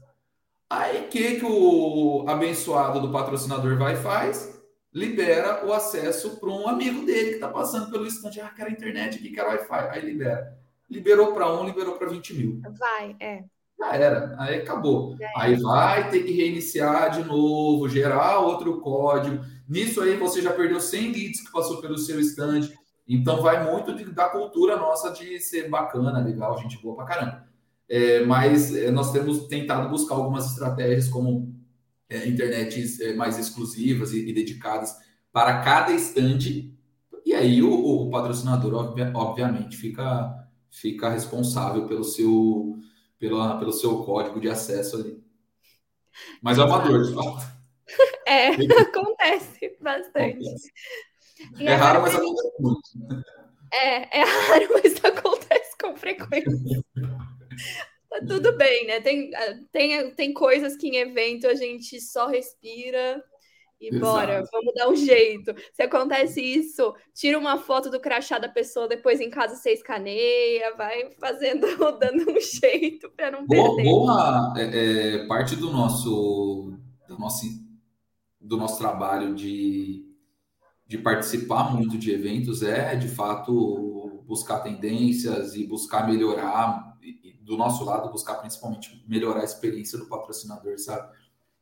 Aí o que, que o abençoado do patrocinador vai e faz? Libera o acesso para um amigo dele que está passando pelo estande. Ah, quero internet aqui, quero Wi-Fi. Aí libera. Liberou para um, liberou para 20 mil. Vai, é. Já era, aí acabou. Já Aí vai ter que reiniciar de novo, gerar outro código. Nisso aí você já perdeu 100 leads que passou pelo seu stand. Então vai muito de- da cultura nossa de ser bacana, legal, gente boa pra caramba. É, mas é, nós temos tentado buscar algumas estratégias como é, internets é, mais exclusivas e, e dedicadas para cada stand. E aí o, o patrocinador, obvia- obviamente, fica, fica responsável pelo seu, pela, pelo seu código de acesso ali. Mas é uma dor, de fato. É, acontece bastante. E É raro, mas acontece muito. É, é raro, mas acontece com frequência. Tá tudo bem, né? Tem, ah, tem, tem coisas que em evento a gente só respira e Exato. bora, vamos dar um jeito. Se acontece isso, tira uma foto do crachá da pessoa, depois em casa você escaneia, vai fazendo, dando um jeito para não Boa, perder. boa é, é, parte do nosso, do nosso, do nosso trabalho de, de participar muito de eventos é, de fato, buscar tendências e buscar melhorar, e, do nosso lado, buscar principalmente melhorar a experiência do patrocinador, sabe?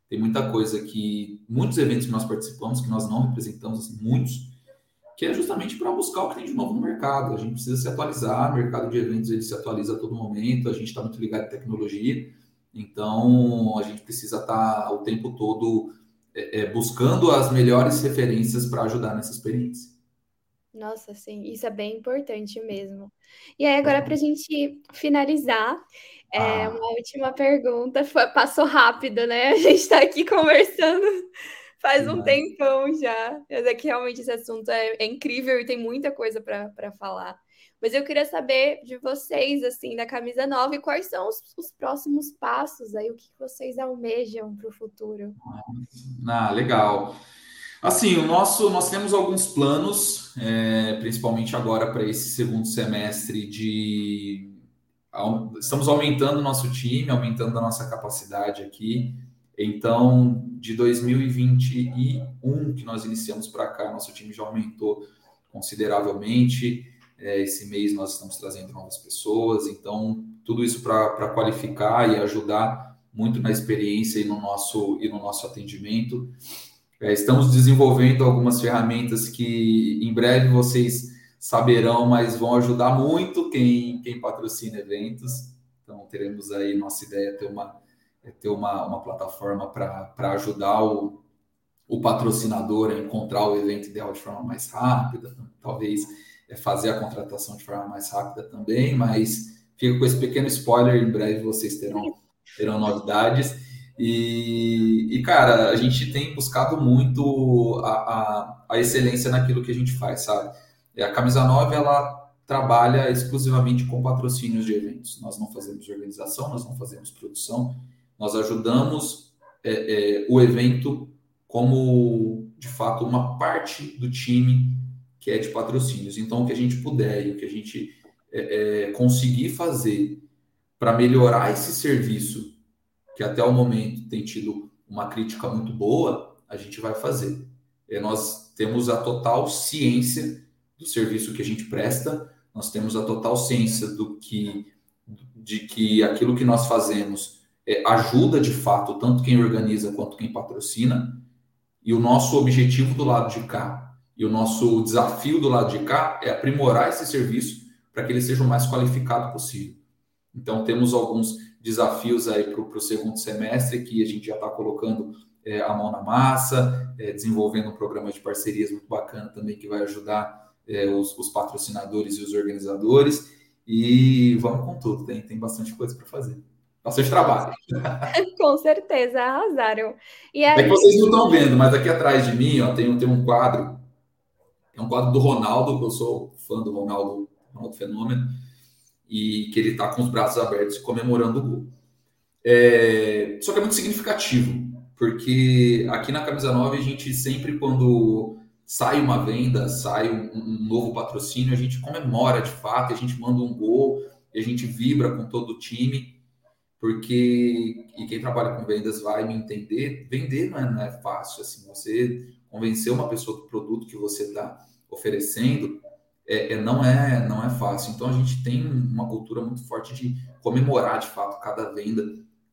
Tem muita coisa que, muitos eventos que nós participamos, que nós não representamos, assim, muitos, que é justamente para buscar o que tem de novo no mercado. A gente precisa se atualizar, o mercado de eventos ele se atualiza a todo momento, a gente está muito ligado em tecnologia, então a gente precisa estar o tempo todo é, é, buscando as melhores referências para ajudar nessa experiência. Nossa, sim, isso é bem importante mesmo. E aí, agora, para a gente finalizar, é, Ah. uma última pergunta. Foi- passou rápido, né? A gente está aqui conversando faz um Uhum. tempão já. Mas é que realmente esse assunto é, é incrível e tem muita coisa para falar. Mas eu queria saber de vocês, assim, da camisa nova, e quais são os, os próximos passos aí, o que vocês almejam para o futuro? Ah, legal. Assim, o nosso, nós temos alguns planos, é, principalmente agora para esse segundo semestre de estamos aumentando o nosso time, aumentando a nossa capacidade aqui. Então, de 2021 que nós iniciamos para cá, nosso time já aumentou consideravelmente. É, esse mês nós estamos trazendo novas pessoas, então tudo isso para qualificar e ajudar muito na experiência e no nosso, e no nosso atendimento. É, estamos desenvolvendo algumas ferramentas que em breve vocês saberão, mas vão ajudar muito quem, quem patrocina eventos. Então, teremos aí, nossa ideia é ter uma, é ter uma, uma plataforma para ajudar o, o patrocinador a encontrar o evento ideal de forma mais rápida, talvez é fazer a contratação de forma mais rápida também, mas fica com esse pequeno spoiler, em breve vocês terão, terão novidades. E, e, cara, a gente tem buscado muito a, a, a, excelência naquilo que a gente faz, sabe? A Camisa 9, ela trabalha exclusivamente com patrocínios de eventos. Nós não fazemos organização, nós não fazemos produção, nós ajudamos é, é, o evento como, de fato, uma parte do time que é de patrocínios. Então, o que a gente puder e o que a gente é, conseguir fazer para melhorar esse serviço que até o momento tem tido uma crítica muito boa, a gente vai fazer. É, nós temos a total ciência do serviço que a gente presta, nós temos a total ciência do que de que aquilo que nós fazemos é, ajuda de fato tanto quem organiza quanto quem patrocina, e o nosso objetivo do lado de cá e o nosso desafio do lado de cá é aprimorar esse serviço para que ele seja o mais qualificado possível. Então, temos alguns desafios aí para o segundo semestre que a gente já está colocando é, a mão na massa, é, desenvolvendo um programa de parcerias muito bacana também que vai ajudar é, os, os, patrocinadores e os organizadores. E vamos com tudo, tem, tem bastante coisa para fazer. Bastante trabalho. com certeza, arrasaram. E aí... É que vocês não estão vendo, mas aqui atrás de mim ó, tem, tem um quadro. É um quadro do Ronaldo, que eu sou fã do Ronaldo, Ronaldo Fenômeno, e que ele está com os braços abertos comemorando o gol. É, só que é muito significativo, porque aqui na Camisa 9 a gente sempre, quando sai uma venda, sai um, um, novo patrocínio, a gente comemora de fato, a gente manda um gol, a gente vibra com todo o time, porque e quem trabalha com vendas vai me entender, vender não é, não é fácil assim, você convencer uma pessoa do produto que você está oferecendo é, é, não é não é fácil. Então a gente tem uma cultura muito forte de comemorar de fato cada venda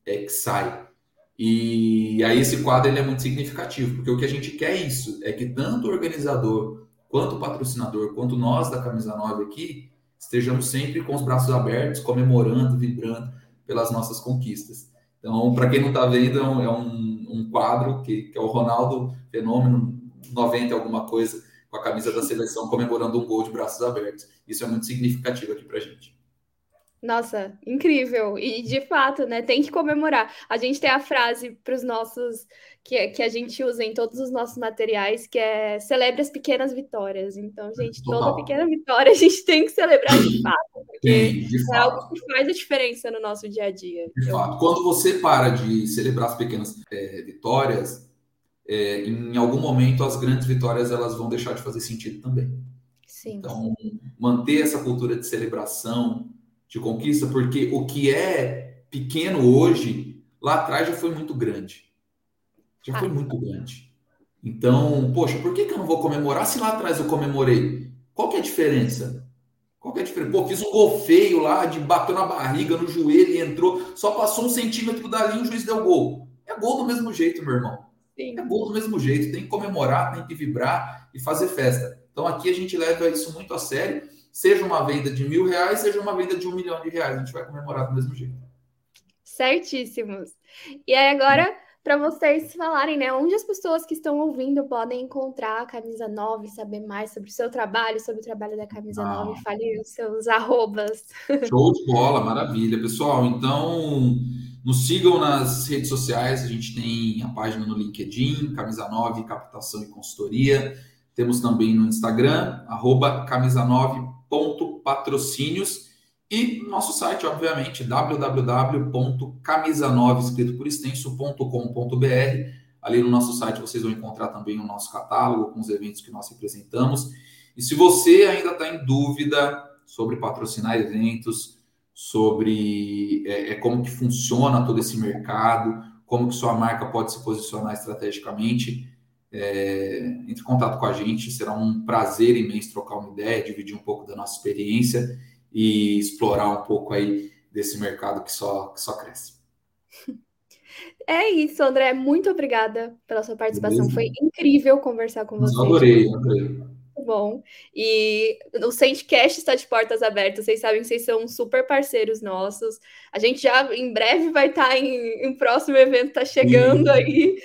é, que sai. E aí esse quadro ele é muito significativo, porque o que a gente quer é isso, é que tanto o organizador, quanto o patrocinador, quanto nós da Camisa 9 aqui, estejamos sempre com os braços abertos, comemorando, vibrando pelas nossas conquistas. Então, para quem não está vendo, é um, é um, um quadro que, que, é o Ronaldo Fenômeno 90 alguma coisa, com a camisa da seleção comemorando um gol de braços abertos. Isso é muito significativo aqui para a gente. Nossa, incrível. E de fato, né? Tem que comemorar. A gente tem a frase para os nossos que, que a gente usa em todos os nossos materiais, que é celebre as pequenas vitórias. Então, gente, Total. toda pequena vitória a gente tem que celebrar de fato, porque Sim, de é algo que faz a diferença no nosso dia a dia. De Eu... fato, quando você para de celebrar as pequenas é, vitórias, é, em algum momento as grandes vitórias elas vão deixar de fazer sentido também. Sim. Então, manter essa cultura de celebração, de conquista, porque o que é pequeno hoje, lá atrás já foi muito grande. Já foi ah. muito grande. Então, poxa, por que, que eu não vou comemorar se lá atrás eu comemorei? Qual que é a diferença? Qual que é a diferença? Pô, fiz um gol feio lá, de bateu na barriga, no joelho e entrou, só passou um centímetro dali e o juiz deu gol. É gol do mesmo jeito, meu irmão. Sim. É gol do mesmo jeito. Tem que comemorar, tem que vibrar e fazer festa. Então aqui a gente leva isso muito a sério seja uma venda de mil reais, seja uma venda de um milhão de reais. A gente vai comemorar do mesmo jeito. Certíssimos. E aí agora, para vocês falarem, né, onde as pessoas que estão ouvindo podem encontrar a Camisa 9, saber mais sobre o seu trabalho, sobre o trabalho da Camisa ah. 9, fale os seus arrobas. Show de bola, maravilha. Pessoal, então nos sigam nas redes sociais, a gente tem a página no LinkedIn, Camisa 9, Captação e Consultoria. Temos também no Instagram, arroba camisa 9 patrocínios e nosso site, obviamente, www.camisa9 escrito por extenso.com.br. Ali no nosso site vocês vão encontrar também o nosso catálogo com os eventos que nós representamos. E se você ainda está em dúvida sobre patrocinar eventos, sobre é, é, como que funciona todo esse mercado, como que sua marca pode se posicionar estrategicamente, é, entre em contato com a gente, será um prazer imenso trocar uma ideia, dividir um pouco da nossa experiência e explorar um pouco aí desse mercado que só, que só cresce. É isso, André. Muito obrigada pela sua participação. Beleza. Foi incrível conversar com você. Adorei, adorei. Bom, e o Sandcast está de portas abertas. Vocês sabem que vocês são super parceiros nossos. A gente já em breve vai estar tá em, em próximo evento, está chegando aí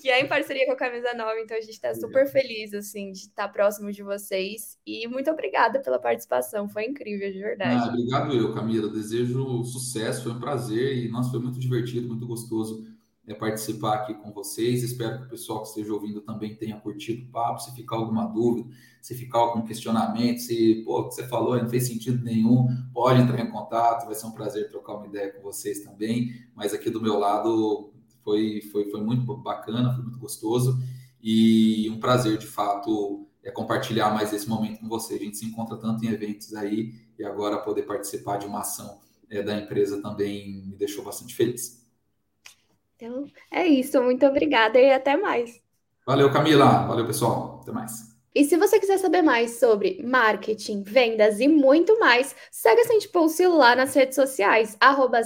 que é em parceria com a Camisa Nova, então a gente está super feliz, assim, de estar próximo de vocês. E muito obrigada pela participação, foi incrível, de verdade. Ah, obrigado eu, Camila. Desejo sucesso, foi um prazer e, nossa, foi muito divertido, muito gostoso é, participar aqui com vocês. Espero que o pessoal que esteja ouvindo também tenha curtido o papo. Se ficar alguma dúvida, se ficar algum questionamento, se pô, o que você falou não fez sentido nenhum, pode entrar em contato. Vai ser um prazer trocar uma ideia com vocês também. Mas aqui do meu lado, foi, foi, foi muito bacana, foi muito gostoso e um prazer, de fato, é compartilhar mais esse momento com você. A gente se encontra tanto em eventos aí e agora poder participar de uma ação é, da empresa também me deixou bastante feliz. Então, é isso. Muito obrigada e até mais. Valeu, Camila. Valeu, pessoal. Até mais. E se você quiser saber mais sobre marketing, vendas e muito mais, segue a Sente Pulse lá nas redes sociais, arroba.